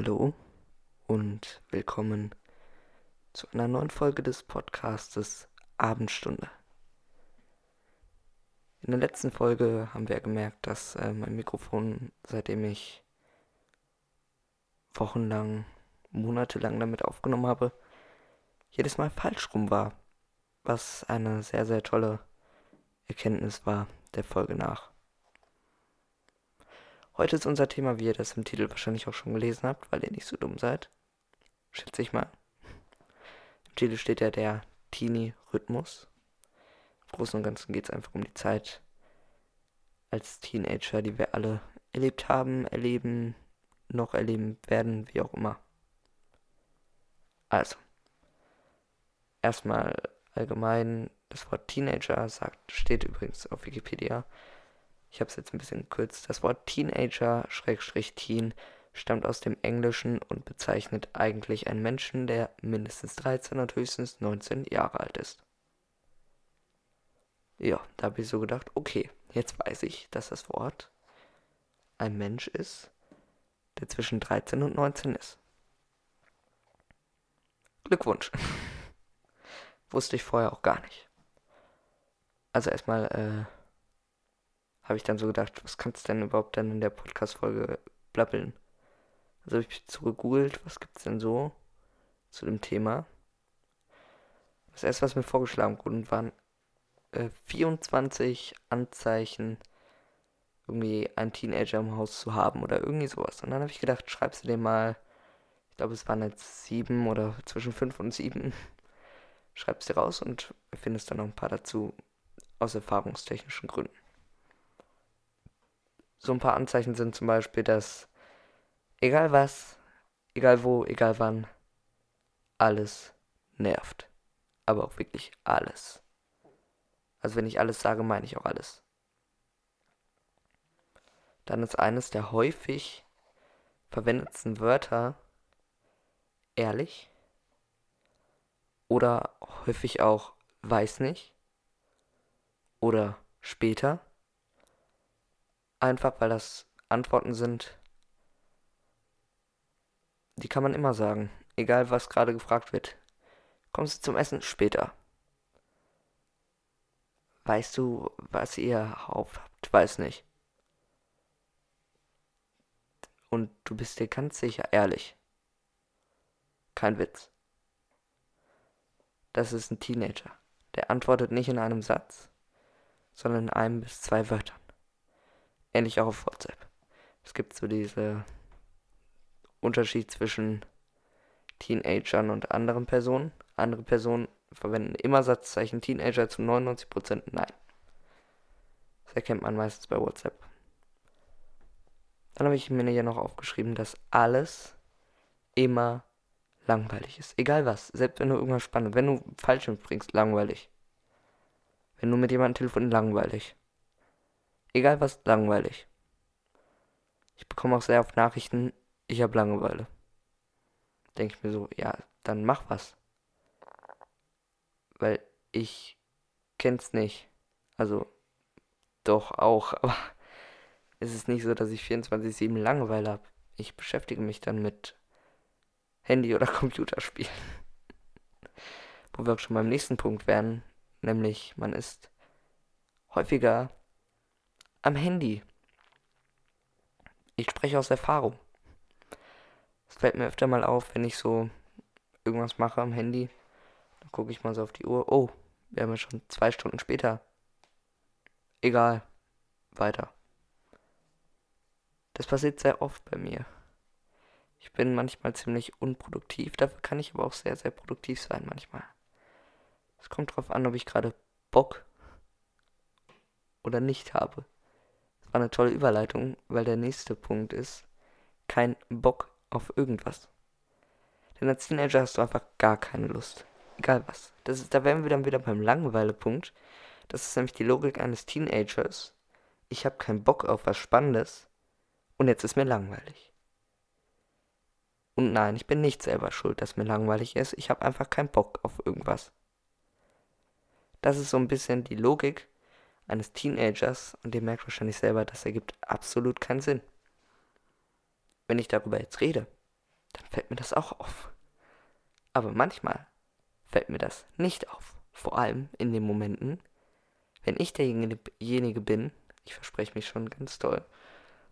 Hallo und willkommen zu einer neuen Folge des Podcastes Abendstunde. In der letzten Folge haben wir gemerkt, dass äh, mein Mikrofon, seitdem ich wochenlang, monatelang damit aufgenommen habe, jedes Mal falsch rum war. Was eine sehr, sehr tolle Erkenntnis war der Folge nach. Heute ist unser Thema, wie ihr das im Titel wahrscheinlich auch schon gelesen habt, weil ihr nicht so dumm seid. Schätze ich mal. Im Titel steht ja der Teenie-Rhythmus. Im Großen und Ganzen geht es einfach um die Zeit als Teenager, die wir alle erlebt haben, erleben, noch erleben werden, wie auch immer. Also, erstmal allgemein, das Wort Teenager sagt, steht übrigens auf Wikipedia, ich habe es jetzt ein bisschen gekürzt. Das Wort Teenager-Teen stammt aus dem Englischen und bezeichnet eigentlich einen Menschen, der mindestens 13 und höchstens 19 Jahre alt ist. Ja, da habe ich so gedacht, okay, jetzt weiß ich, dass das Wort ein Mensch ist, der zwischen 13 und 19 ist. Glückwunsch. Wusste ich vorher auch gar nicht. Also erstmal, äh, habe ich dann so gedacht, was kannst du denn überhaupt dann in der Podcast-Folge blabbeln? Also habe ich so gegoogelt, was gibt es denn so zu dem Thema? Das erste, was mir vorgeschlagen wurde, waren äh, 24 Anzeichen, irgendwie einen Teenager im Haus zu haben oder irgendwie sowas. Und dann habe ich gedacht, schreibst du dir mal, ich glaube, es waren jetzt sieben oder zwischen fünf und sieben. Schreibst dir raus und findest dann noch ein paar dazu aus erfahrungstechnischen Gründen. So ein paar Anzeichen sind zum Beispiel, dass egal was, egal wo, egal wann, alles nervt. Aber auch wirklich alles. Also wenn ich alles sage, meine ich auch alles. Dann ist eines der häufig verwendetsten Wörter ehrlich oder häufig auch weiß nicht oder später Einfach weil das Antworten sind, die kann man immer sagen. Egal was gerade gefragt wird. Kommst du zum Essen später? Weißt du, was ihr aufhabt? Weiß nicht. Und du bist dir ganz sicher ehrlich. Kein Witz. Das ist ein Teenager. Der antwortet nicht in einem Satz, sondern in einem bis zwei Wörtern. Ähnlich auch auf WhatsApp. Es gibt so diese Unterschied zwischen Teenagern und anderen Personen. Andere Personen verwenden immer Satzzeichen Teenager zu 99% nein. Das erkennt man meistens bei WhatsApp. Dann habe ich mir hier noch aufgeschrieben, dass alles immer langweilig ist. Egal was. Selbst wenn du irgendwas spannend, wenn du Fallschirm springst, langweilig. Wenn du mit jemandem telefonierst, langweilig. Egal was, langweilig. Ich bekomme auch sehr oft Nachrichten, ich habe Langeweile. Denke ich mir so, ja, dann mach was. Weil ich kenn's nicht. Also, doch auch, aber es ist nicht so, dass ich 24-7 Langeweile habe. Ich beschäftige mich dann mit Handy- oder Computerspielen. Wo wir auch schon beim nächsten Punkt wären, nämlich man ist häufiger am Handy. Ich spreche aus Erfahrung. Es fällt mir öfter mal auf, wenn ich so irgendwas mache am Handy. Dann gucke ich mal so auf die Uhr. Oh, wir haben ja schon zwei Stunden später. Egal. Weiter. Das passiert sehr oft bei mir. Ich bin manchmal ziemlich unproduktiv, dafür kann ich aber auch sehr, sehr produktiv sein manchmal. Es kommt drauf an, ob ich gerade Bock oder nicht habe war eine tolle Überleitung, weil der nächste Punkt ist, kein Bock auf irgendwas. Denn als Teenager hast du einfach gar keine Lust. Egal was. Das ist, da wären wir dann wieder beim Langeweile-Punkt. Das ist nämlich die Logik eines Teenagers. Ich habe keinen Bock auf was Spannendes und jetzt ist mir langweilig. Und nein, ich bin nicht selber schuld, dass mir langweilig ist. Ich habe einfach keinen Bock auf irgendwas. Das ist so ein bisschen die Logik eines Teenagers und ihr merkt wahrscheinlich selber, das ergibt absolut keinen Sinn. Wenn ich darüber jetzt rede, fällt mir das auch auf. Aber manchmal fällt mir das nicht auf. Vor allem in den Momenten, wenn ich derjenige bin, ich verspreche mich schon ganz toll,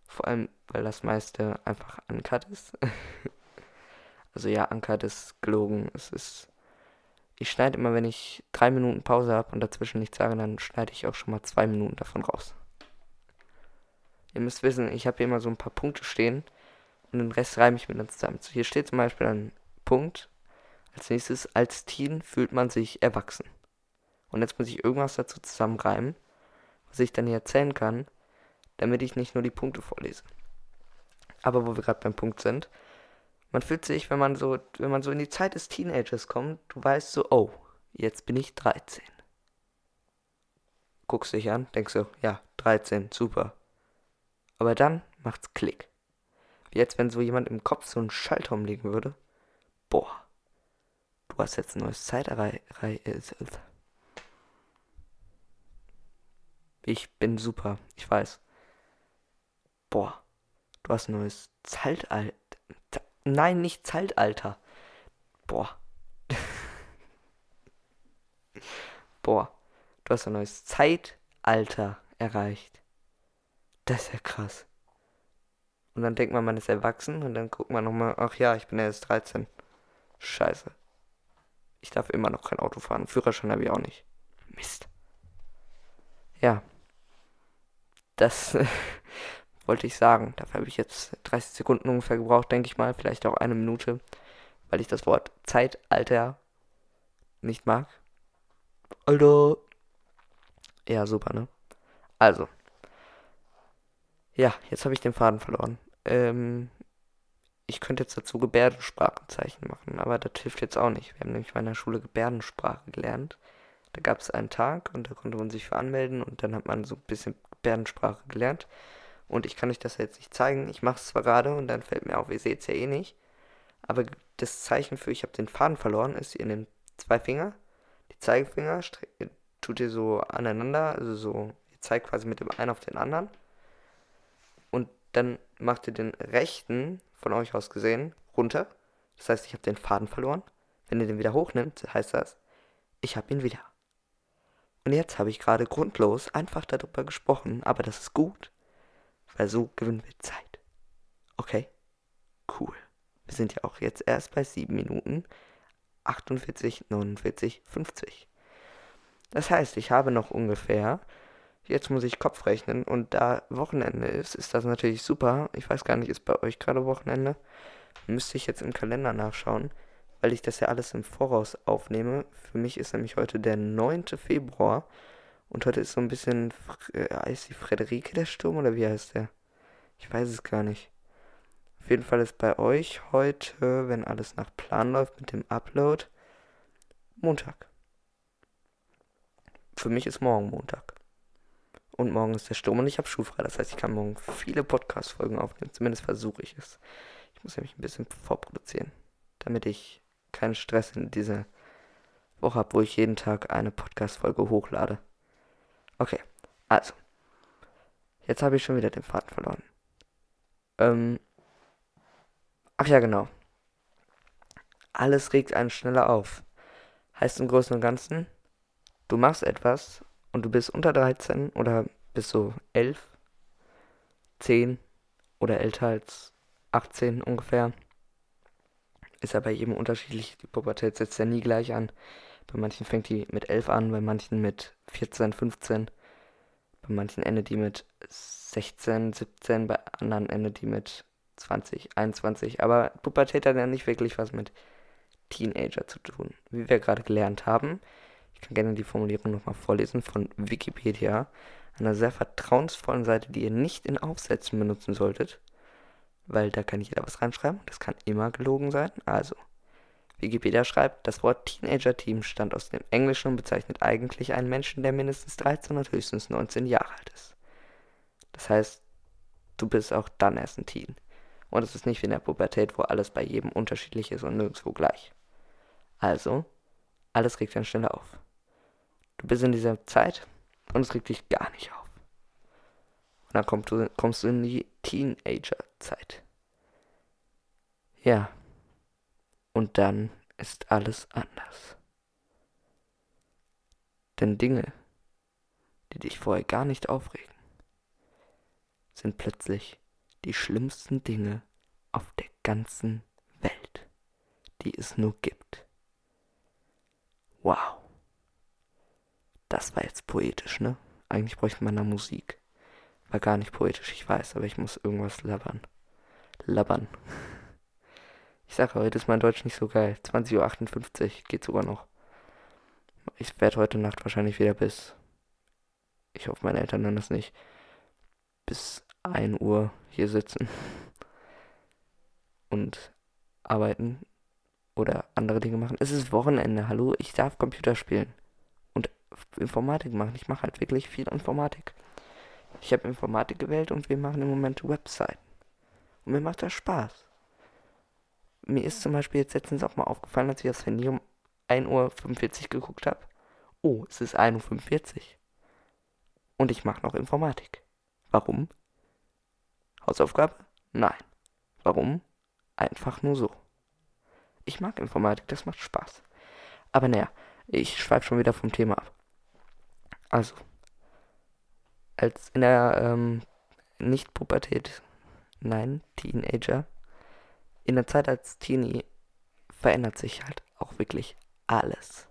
vor allem, weil das meiste einfach uncut ist. also ja, uncut ist gelogen. Es ist. Ich schneide immer, wenn ich drei Minuten Pause habe und dazwischen nichts sage, dann schneide ich auch schon mal zwei Minuten davon raus. Ihr müsst wissen, ich habe hier immer so ein paar Punkte stehen und den Rest reime ich mir dann zusammen. So, hier steht zum Beispiel ein Punkt. Als nächstes, als Teen fühlt man sich erwachsen. Und jetzt muss ich irgendwas dazu zusammenreimen, was ich dann hier erzählen kann, damit ich nicht nur die Punkte vorlese. Aber wo wir gerade beim Punkt sind, man fühlt sich, wenn man so, wenn man so in die Zeit des Teenagers kommt, du weißt so, oh, jetzt bin ich 13. Guckst dich an, denkst so, ja, 13, super. Aber dann macht's Klick. Wie jetzt, wenn so jemand im Kopf so einen Schalter umlegen würde. Boah, du hast jetzt ein neues Zeiterei. Ich bin super, ich weiß. Boah, du hast ein neues Zeitalter. Nein, nicht Zeitalter. Boah. Boah, du hast ein neues Zeitalter erreicht. Das ist ja krass. Und dann denkt man, man ist erwachsen und dann guckt man nochmal, ach ja, ich bin erst 13. Scheiße. Ich darf immer noch kein Auto fahren. Führerschein habe ich auch nicht. Mist. Ja. Das wollte ich sagen. Dafür habe ich jetzt 30 Sekunden ungefähr gebraucht, denke ich mal. Vielleicht auch eine Minute. Weil ich das Wort Zeitalter nicht mag. Alter. Ja, super, ne? Also. Ja, jetzt habe ich den Faden verloren. Ähm, ich könnte jetzt dazu Gebärdensprachenzeichen machen, aber das hilft jetzt auch nicht. Wir haben nämlich in meiner Schule Gebärdensprache gelernt. Da gab es einen Tag und da konnte man sich für anmelden und dann hat man so ein bisschen Gebärdensprache gelernt. Und ich kann euch das jetzt nicht zeigen. Ich mache es zwar gerade und dann fällt mir auf, ihr seht es ja eh nicht. Aber das Zeichen für ich habe den Faden verloren ist, ihr nehmt zwei Finger, die Zeigefinger tut ihr so aneinander, also so, ihr zeigt quasi mit dem einen auf den anderen dann macht ihr den rechten, von euch aus gesehen, runter. Das heißt, ich habe den Faden verloren. Wenn ihr den wieder hochnimmt, heißt das, ich habe ihn wieder. Und jetzt habe ich gerade grundlos einfach darüber gesprochen, aber das ist gut, weil so gewinnen wir Zeit. Okay? Cool. Wir sind ja auch jetzt erst bei 7 Minuten 48, 49, 50. Das heißt, ich habe noch ungefähr Jetzt muss ich Kopf rechnen und da Wochenende ist, ist das natürlich super. Ich weiß gar nicht, ist bei euch gerade Wochenende? Müsste ich jetzt im Kalender nachschauen, weil ich das ja alles im Voraus aufnehme. Für mich ist nämlich heute der 9. Februar und heute ist so ein bisschen, äh, heißt die Frederike der Sturm oder wie heißt der? Ich weiß es gar nicht. Auf jeden Fall ist bei euch heute, wenn alles nach Plan läuft mit dem Upload, Montag. Für mich ist morgen Montag. Und morgen ist der Sturm und ich habe schulfrei. Das heißt, ich kann morgen viele Podcast-Folgen aufnehmen. Zumindest versuche ich es. Ich muss nämlich ein bisschen vorproduzieren, damit ich keinen Stress in diese Woche habe, wo ich jeden Tag eine Podcast-Folge hochlade. Okay, also. Jetzt habe ich schon wieder den Faden verloren. Ähm. Ach ja, genau. Alles regt einen schneller auf. Heißt im Großen und Ganzen, du machst etwas und du bist unter 13 oder bist so 11, 10 oder älter als 18 ungefähr, ist ja bei jedem unterschiedlich. Die Pubertät setzt ja nie gleich an. Bei manchen fängt die mit 11 an, bei manchen mit 14, 15. Bei manchen endet die mit 16, 17, bei anderen endet die mit 20, 21. Aber Pubertät hat ja nicht wirklich was mit Teenager zu tun. Wie wir gerade gelernt haben, ich kann gerne die Formulierung nochmal vorlesen von Wikipedia, einer sehr vertrauensvollen Seite, die ihr nicht in Aufsätzen benutzen solltet, weil da kann jeder was reinschreiben. Das kann immer gelogen sein. Also, Wikipedia schreibt, das Wort Teenager-Team stammt aus dem Englischen und bezeichnet eigentlich einen Menschen, der mindestens 13 und höchstens 19 Jahre alt ist. Das heißt, du bist auch dann erst ein Teen. Und es ist nicht wie in der Pubertät, wo alles bei jedem unterschiedlich ist und nirgendwo gleich. Also, alles regt dann schneller auf. Du bist in dieser Zeit und es regt dich gar nicht auf. Und dann kommst du, kommst du in die Teenager-Zeit. Ja, Und dann ist alles anders. Denn Dinge, die dich vorher gar nicht aufregen, sind plötzlich die schlimmsten Dinge auf der ganzen Welt, die es nur gibt. Wow. Das war jetzt poetisch, ne? Eigentlich bräuchte man da Musik. War gar nicht poetisch, ich weiß, aber ich muss irgendwas labern. Labern. Ich sage, heute ist mein Deutsch nicht so geil. 20.58 Uhr geht sogar noch. Ich werde heute Nacht wahrscheinlich wieder bis. Ich hoffe, meine Eltern hören das nicht. Bis 1 Uhr hier sitzen. Und arbeiten. Oder andere Dinge machen. Es ist Wochenende, hallo? Ich darf Computer spielen. Und Informatik machen. Ich mache halt wirklich viel Informatik. Ich habe Informatik gewählt und wir machen im Moment Webseiten. Und mir macht das Spaß. Mir ist zum Beispiel jetzt letztens auch mal aufgefallen, als ich das Handy um 1.45 Uhr geguckt habe. Oh, es ist 1.45 Uhr. Und ich mache noch Informatik. Warum? Hausaufgabe? Nein. Warum? Einfach nur so. Ich mag Informatik, das macht Spaß. Aber naja, ich schweife schon wieder vom Thema ab. Also, als in der ähm, Nicht-Pubertät, nein, Teenager, in der Zeit als Teenie verändert sich halt auch wirklich alles.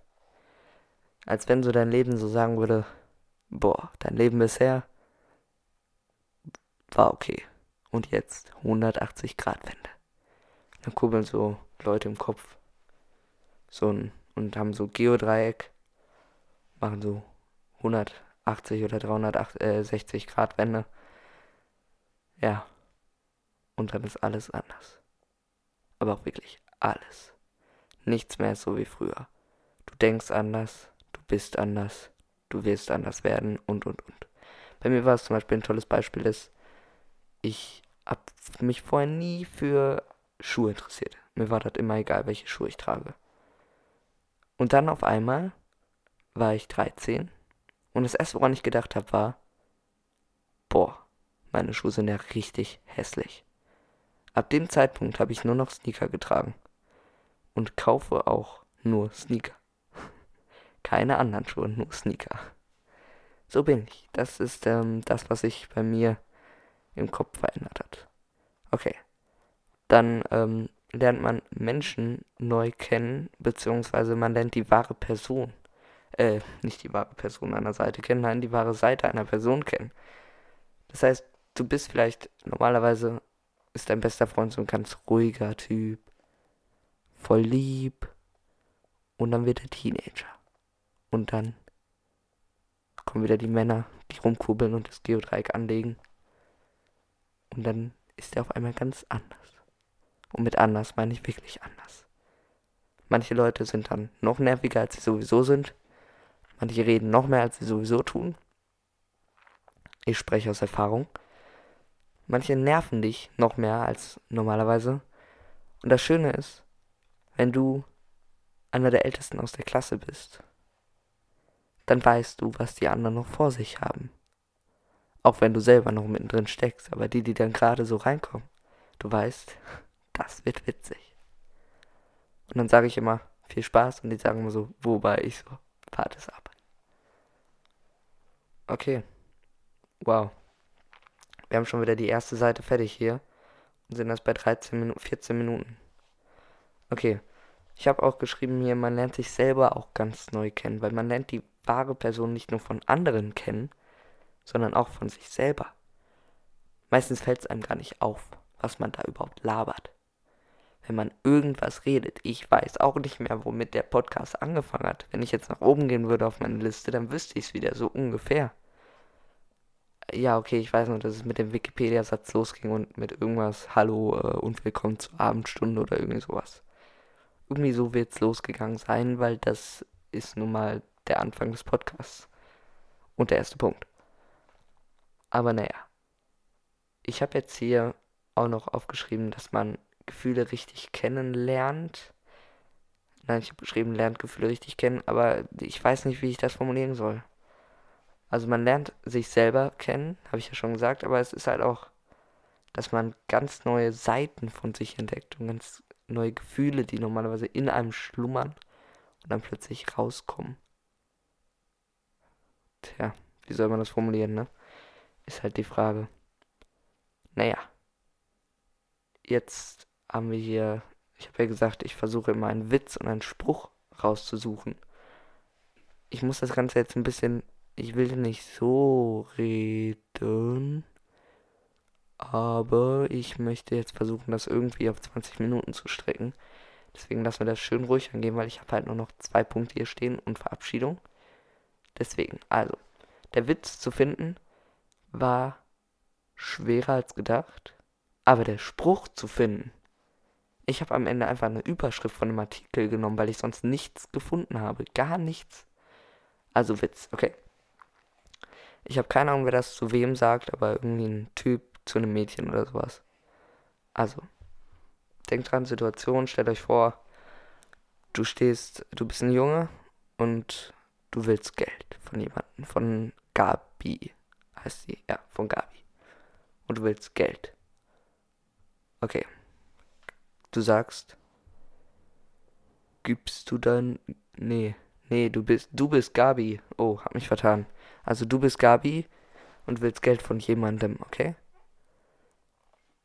Als wenn so dein Leben so sagen würde, boah, dein Leben bisher war okay. Und jetzt 180 Grad Wende. Dann kurbeln so Leute im Kopf so ein, und haben so Geodreieck, machen so 100 80 oder 360 äh, Grad Wende. Ja. Und dann ist alles anders. Aber auch wirklich alles. Nichts mehr ist so wie früher. Du denkst anders, du bist anders, du wirst anders werden und und und. Bei mir war es zum Beispiel ein tolles Beispiel, dass ich hab mich vorher nie für Schuhe interessiert. Mir war das immer egal, welche Schuhe ich trage. Und dann auf einmal war ich 13 und das erste, woran ich gedacht habe, war, boah, meine Schuhe sind ja richtig hässlich. Ab dem Zeitpunkt habe ich nur noch Sneaker getragen. Und kaufe auch nur Sneaker. Keine anderen Schuhe, nur Sneaker. So bin ich. Das ist ähm, das, was sich bei mir im Kopf verändert hat. Okay. Dann ähm, lernt man Menschen neu kennen, beziehungsweise man lernt die wahre Person äh, nicht die wahre Person der Seite kennen, nein, die wahre Seite einer Person kennen. Das heißt, du bist vielleicht, normalerweise ist dein bester Freund so ein ganz ruhiger Typ, voll lieb, und dann wird er Teenager. Und dann kommen wieder die Männer, die rumkurbeln und das Geodreieck anlegen. Und dann ist er auf einmal ganz anders. Und mit anders meine ich wirklich anders. Manche Leute sind dann noch nerviger, als sie sowieso sind. Manche reden noch mehr, als sie sowieso tun. Ich spreche aus Erfahrung. Manche nerven dich noch mehr als normalerweise. Und das Schöne ist, wenn du einer der Ältesten aus der Klasse bist, dann weißt du, was die anderen noch vor sich haben. Auch wenn du selber noch mittendrin steckst, aber die, die dann gerade so reinkommen, du weißt, das wird witzig. Und dann sage ich immer, viel Spaß und die sagen immer so, wobei ich so, warte es ab. Okay. Wow. Wir haben schon wieder die erste Seite fertig hier. Und sind das bei 13 Minuten, 14 Minuten. Okay. Ich habe auch geschrieben hier, man lernt sich selber auch ganz neu kennen, weil man lernt die wahre Person nicht nur von anderen kennen, sondern auch von sich selber. Meistens fällt es einem gar nicht auf, was man da überhaupt labert. Wenn man irgendwas redet, ich weiß auch nicht mehr, womit der Podcast angefangen hat. Wenn ich jetzt nach oben gehen würde auf meine Liste, dann wüsste ich es wieder so ungefähr ja, okay, ich weiß noch, dass es mit dem Wikipedia-Satz losging und mit irgendwas Hallo äh, und willkommen zur Abendstunde oder irgendwie sowas. Irgendwie so wird es losgegangen sein, weil das ist nun mal der Anfang des Podcasts. Und der erste Punkt. Aber naja. Ich habe jetzt hier auch noch aufgeschrieben, dass man Gefühle richtig kennenlernt. Nein, ich habe geschrieben, lernt Gefühle richtig kennen, aber ich weiß nicht, wie ich das formulieren soll. Also man lernt sich selber kennen, habe ich ja schon gesagt, aber es ist halt auch, dass man ganz neue Seiten von sich entdeckt und ganz neue Gefühle, die normalerweise in einem schlummern und dann plötzlich rauskommen. Tja, wie soll man das formulieren, ne? Ist halt die Frage. Naja. Jetzt haben wir hier, ich habe ja gesagt, ich versuche immer einen Witz und einen Spruch rauszusuchen. Ich muss das Ganze jetzt ein bisschen, ich will nicht so reden, aber ich möchte jetzt versuchen, das irgendwie auf 20 Minuten zu strecken. Deswegen lassen wir das schön ruhig angehen, weil ich habe halt nur noch zwei Punkte hier stehen und Verabschiedung. Deswegen, also, der Witz zu finden war schwerer als gedacht, aber der Spruch zu finden, ich habe am Ende einfach eine Überschrift von einem Artikel genommen, weil ich sonst nichts gefunden habe, gar nichts. Also Witz, okay. Ich habe keine Ahnung, wer das zu wem sagt, aber irgendwie ein Typ zu einem Mädchen oder sowas. Also, denkt dran, Situation, stellt euch vor, du stehst, du bist ein Junge und du willst Geld von jemandem, von Gabi heißt sie, ja, von Gabi. Und du willst Geld. Okay. Du sagst, gibst du dann, nee, nee, du bist, du bist Gabi. Oh, hab mich vertan. Also du bist Gabi und willst Geld von jemandem, okay?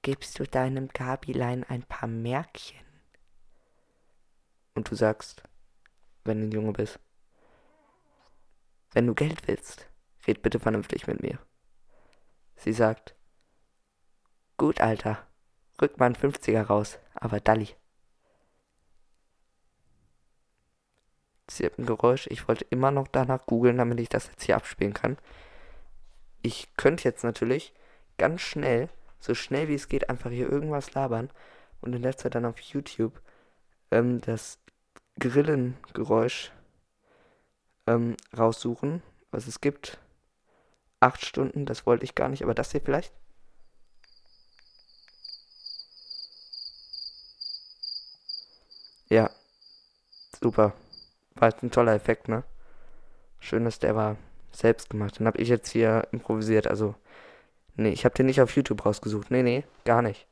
Gibst du deinem Gabilein ein paar Märkchen? Und du sagst, wenn du ein Junge bist, wenn du Geld willst, red bitte vernünftig mit mir. Sie sagt, gut, Alter, rück mal einen 50er raus, aber Dalli. Sie hat ein Geräusch, ich wollte immer noch danach googeln, damit ich das jetzt hier abspielen kann. Ich könnte jetzt natürlich ganz schnell, so schnell wie es geht, einfach hier irgendwas labern und in der Zeit dann auf YouTube ähm, das Grillengeräusch ähm, raussuchen, was es gibt. Acht Stunden, das wollte ich gar nicht, aber das hier vielleicht? Ja, super. War jetzt ein toller Effekt, ne? Schön, dass der war selbst gemacht. Den habe ich jetzt hier improvisiert, also. Nee, ich habe den nicht auf YouTube rausgesucht. Nee, nee, gar nicht.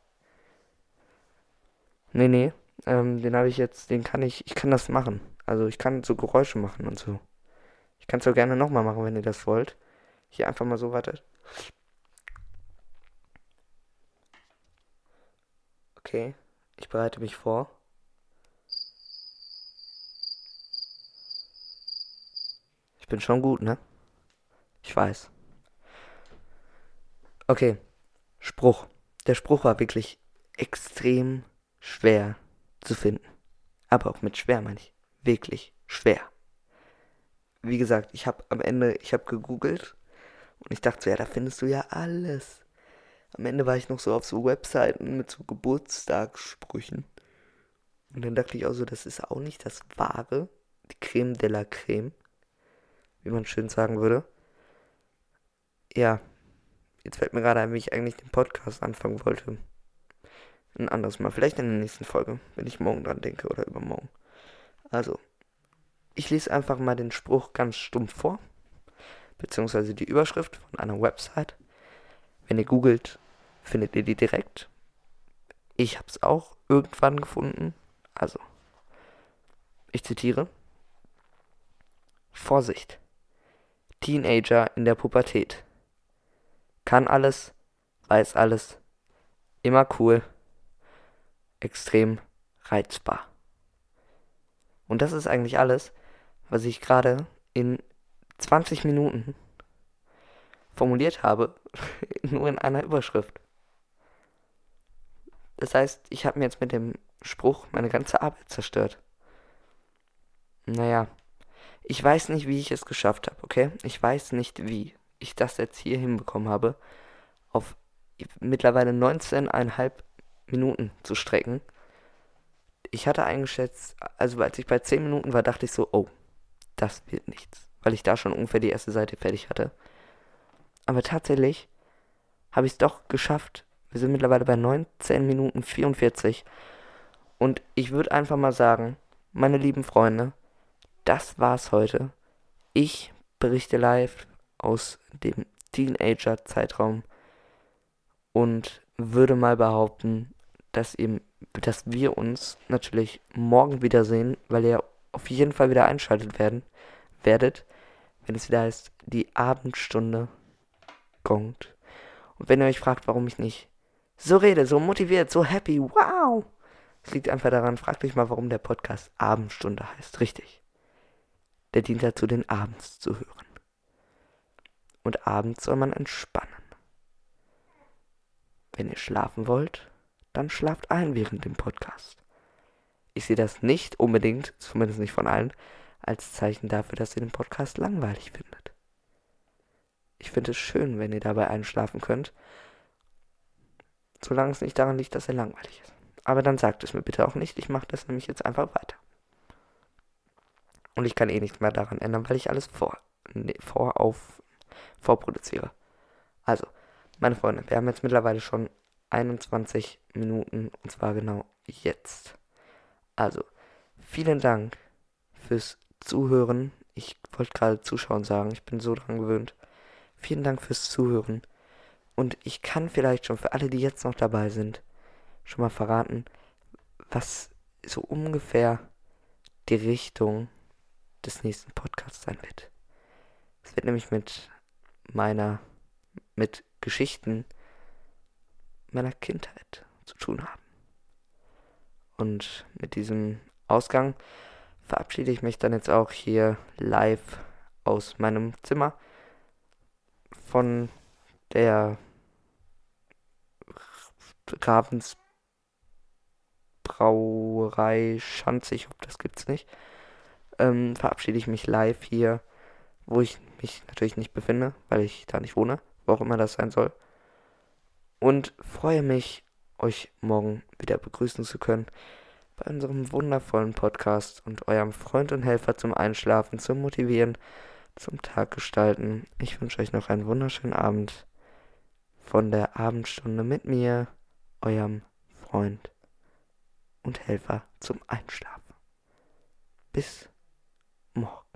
Nee, nee. Ähm, den habe ich jetzt, den kann ich, ich kann das machen. Also ich kann so Geräusche machen und so. Ich kann es auch gerne nochmal machen, wenn ihr das wollt. Hier einfach mal so, wartet. Okay, ich bereite mich vor. Bin schon gut, ne? Ich weiß. Okay, Spruch. Der Spruch war wirklich extrem schwer zu finden. Aber auch mit schwer meine ich wirklich schwer. Wie gesagt, ich habe am Ende, ich habe gegoogelt und ich dachte so, ja, da findest du ja alles. Am Ende war ich noch so auf so Webseiten mit so Geburtstagssprüchen. Und dann dachte ich auch so, das ist auch nicht das Wahre. Die Creme de la Creme. Wie man schön sagen würde. Ja. Jetzt fällt mir gerade ein, wie ich eigentlich den Podcast anfangen wollte. Ein anderes Mal. Vielleicht in der nächsten Folge, wenn ich morgen dran denke oder übermorgen. Also, ich lese einfach mal den Spruch ganz stumpf vor, beziehungsweise die Überschrift von einer Website. Wenn ihr googelt, findet ihr die direkt. Ich habe es auch irgendwann gefunden. Also, ich zitiere. Vorsicht. Teenager in der Pubertät. Kann alles, weiß alles, immer cool, extrem reizbar. Und das ist eigentlich alles, was ich gerade in 20 Minuten formuliert habe, nur in einer Überschrift. Das heißt, ich habe mir jetzt mit dem Spruch meine ganze Arbeit zerstört. Naja, ich weiß nicht, wie ich es geschafft habe, okay? Ich weiß nicht, wie ich das jetzt hier hinbekommen habe, auf mittlerweile 19,5 Minuten zu strecken ich hatte eingeschätzt, also als ich bei 10 Minuten war, dachte ich so, oh, das wird nichts. Weil ich da schon ungefähr die erste Seite fertig hatte. Aber tatsächlich habe ich es doch geschafft. Wir sind mittlerweile bei 19 Minuten 44. Und ich würde einfach mal sagen, meine lieben Freunde, das war's heute. Ich berichte live aus dem Teenager-Zeitraum und würde mal behaupten, dass ihr, dass wir uns natürlich morgen wiedersehen, weil ihr auf jeden Fall wieder einschaltet werden, werdet, wenn es wieder heißt, die Abendstunde gongt. Und wenn ihr euch fragt, warum ich nicht so rede, so motiviert, so happy, wow, es liegt einfach daran, fragt euch mal, warum der Podcast Abendstunde heißt. Richtig. Der dient dazu, den abends zu hören. Und abends soll man entspannen. Wenn ihr schlafen wollt, dann schlaft ein während dem Podcast. Ich sehe das nicht unbedingt, zumindest nicht von allen, als Zeichen dafür, dass ihr den Podcast langweilig findet. Ich finde es schön, wenn ihr dabei einschlafen könnt, solange es nicht daran liegt, dass er langweilig ist. Aber dann sagt es mir bitte auch nicht, ich mache das nämlich jetzt einfach weiter. Und ich kann eh nichts mehr daran ändern, weil ich alles vor, nee, vor auf, vorproduziere. Also, meine Freunde, wir haben jetzt mittlerweile schon 21 Minuten und zwar genau jetzt. Also, vielen Dank fürs Zuhören. Ich wollte gerade Zuschauen sagen, ich bin so dran gewöhnt. Vielen Dank fürs Zuhören. Und ich kann vielleicht schon für alle, die jetzt noch dabei sind, schon mal verraten, was so ungefähr die Richtung des nächsten Podcasts sein wird. Es wird nämlich mit meiner, mit Geschichten meiner Kindheit zu tun haben. Und mit diesem Ausgang verabschiede ich mich dann jetzt auch hier live aus meinem Zimmer von der Ravensbrauerei Schanze, ich hoffe, das gibt's nicht, ähm, verabschiede ich mich live hier, wo ich mich natürlich nicht befinde, weil ich da nicht wohne, wo auch immer das sein soll. Und freue mich, euch morgen wieder begrüßen zu können bei unserem wundervollen Podcast und eurem Freund und Helfer zum Einschlafen, zum Motivieren, zum Tag gestalten. Ich wünsche euch noch einen wunderschönen Abend von der Abendstunde mit mir, eurem Freund und Helfer zum Einschlafen. Bis morgen.